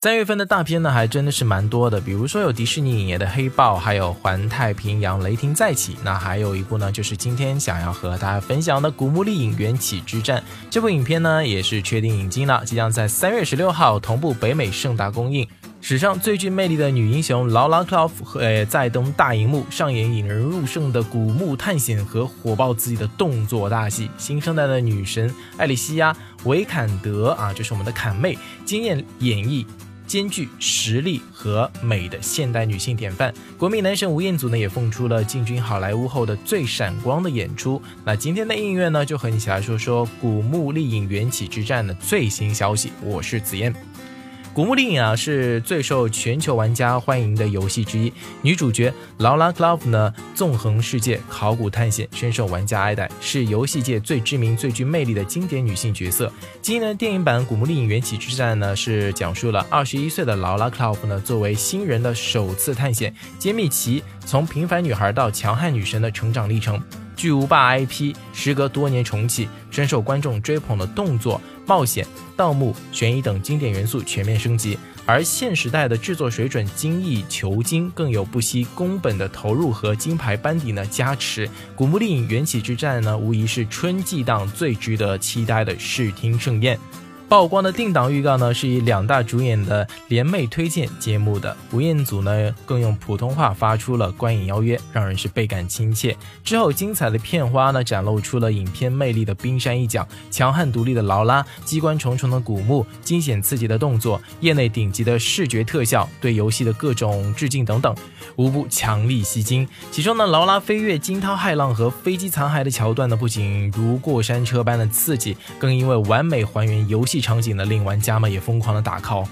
三月份的大片呢，还真的是蛮多的，比如说有迪士尼影业的《黑豹》，还有《环太平洋：雷霆再起》，那还有一部呢，就是今天想要和大家分享的《古墓丽影：缘起之战》。这部影片呢，也是确定引进了，即将在三月十六号同步北美盛大公映。史上最具魅力的女英雄劳拉·克劳夫，呃，再登大荧幕上演引人入胜的古墓探险和火爆刺激的动作大戏。新生代的女神艾莉西亚·维坎德啊，就是我们的坎妹，惊艳演绎。兼具实力和美的现代女性典范，国民男神吴彦祖呢也奉出了进军好莱坞后的最闪光的演出。那今天的音乐呢，就和你一起来说说《古墓丽影：缘起之战》的最新消息。我是紫嫣。《古墓丽影》啊是最受全球玩家欢迎的游戏之一，女主角劳拉·克劳夫呢纵横世界，考古探险，深受玩家爱戴，是游戏界最知名、最具魅力的经典女性角色。今年的电影版《古墓丽影：缘起之战》呢是讲述了二十一岁的劳拉·克劳夫呢作为新人的首次探险，揭秘其从平凡女孩到强悍女神的成长历程。巨无霸 IP 时隔多年重启，深受观众追捧的动作、冒险、盗墓、悬疑等经典元素全面升级，而现时代的制作水准精益求精，更有不惜工本的投入和金牌班底的加持。《古墓丽影：缘起之战》呢，无疑是春季档最值得期待的视听盛宴。曝光的定档预告呢，是以两大主演的联袂推荐揭幕的。吴彦祖呢，更用普通话发出了观影邀约，让人是倍感亲切。之后精彩的片花呢，展露出了影片魅力的冰山一角：强悍独立的劳拉，机关重重的古墓，惊险刺激的动作，业内顶级的视觉特效，对游戏的各种致敬等等，无不强力吸睛。其中呢，劳拉飞越惊涛骇浪和飞机残骸的桥段呢，不仅如过山车般的刺激，更因为完美还原游戏。场景呢，令玩家们也疯狂的打 call。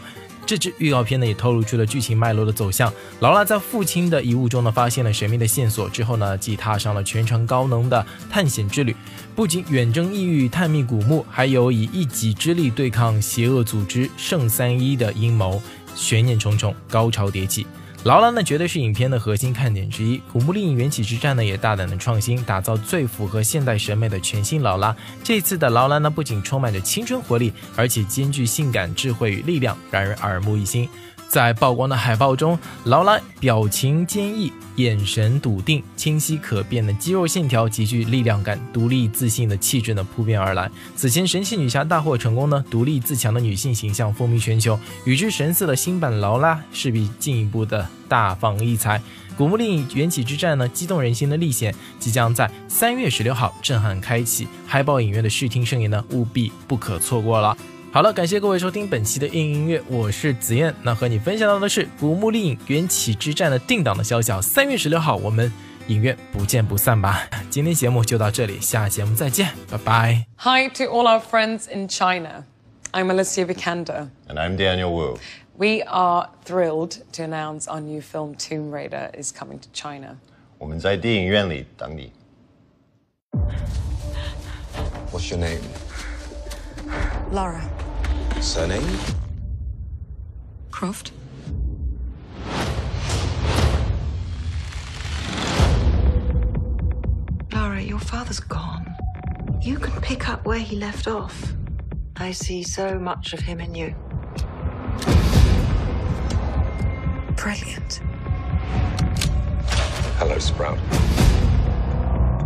这支预告片呢，也透露出了剧情脉络的走向。劳拉在父亲的遗物中呢，发现了神秘的线索之后呢，即踏上了全程高能的探险之旅。不仅远征异域探秘古墓，还有以一己之力对抗邪恶组织圣三一的阴谋，悬念重重，高潮迭起。劳拉呢，绝对是影片的核心看点之一。古墓丽影：缘起之战呢，也大胆的创新，打造最符合现代审美的全新劳拉。这次的劳拉呢，不仅充满着青春活力，而且兼具性感、智慧与力量，让人耳目一新。在曝光的海报中，劳拉表情坚毅，眼神笃定，清晰可辨的肌肉线条极具力量感，独立自信的气质呢扑面而来。此前神奇女侠大获成功呢，独立自强的女性形象风靡全球，与之神似的新版劳拉势必进一步的大放异彩。古墓丽影：缘起之战呢，激动人心的历险即将在三月十六号震撼开启，海报影院的视听盛宴呢，务必不可错过了。好了，感谢各位收听本期的硬音乐，我是紫燕。那和你分享到的是《古墓丽影：缘起之战》的定档的消息，三月十六号，我们影院不见不散吧。今天节目就到这里，下节目再见，拜拜。Hi to all our friends in China. I'm Alicia Vikander. And I'm Daniel Wu. We are thrilled to announce our new film Tomb Raider is coming to China. 我们在电影院里等你。What's your name? Laura Surname? Croft. Laura, your father's gone. You can pick up where he left off. I see so much of him in you. Brilliant. Hello, Sprout.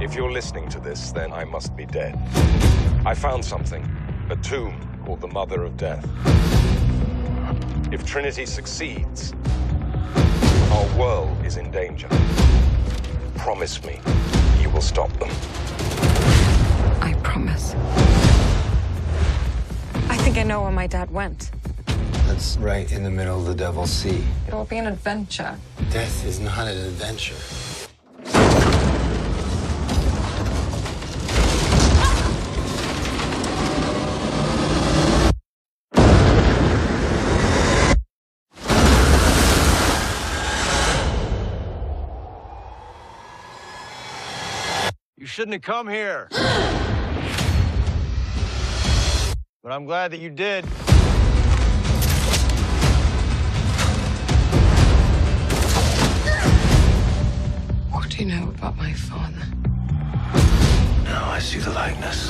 If you're listening to this, then I must be dead. I found something a tomb called the Mother of Death. If Trinity succeeds, our world is in danger. Promise me you will stop them. I promise. I think I know where my dad went. That's right in the middle of the Devil's Sea. It will be an adventure. Death is not an adventure. Shouldn't have come here. but I'm glad that you did. What do you know about my father? Now I see the likeness,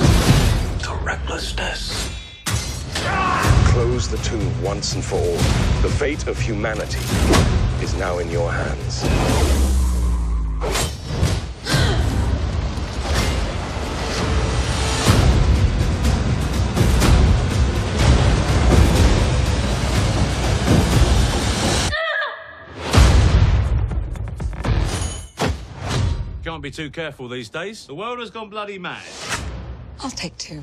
the recklessness. Close the tomb once and for all. The fate of humanity is now in your hands. Can't be too careful these days. The world has gone bloody mad. I'll take two.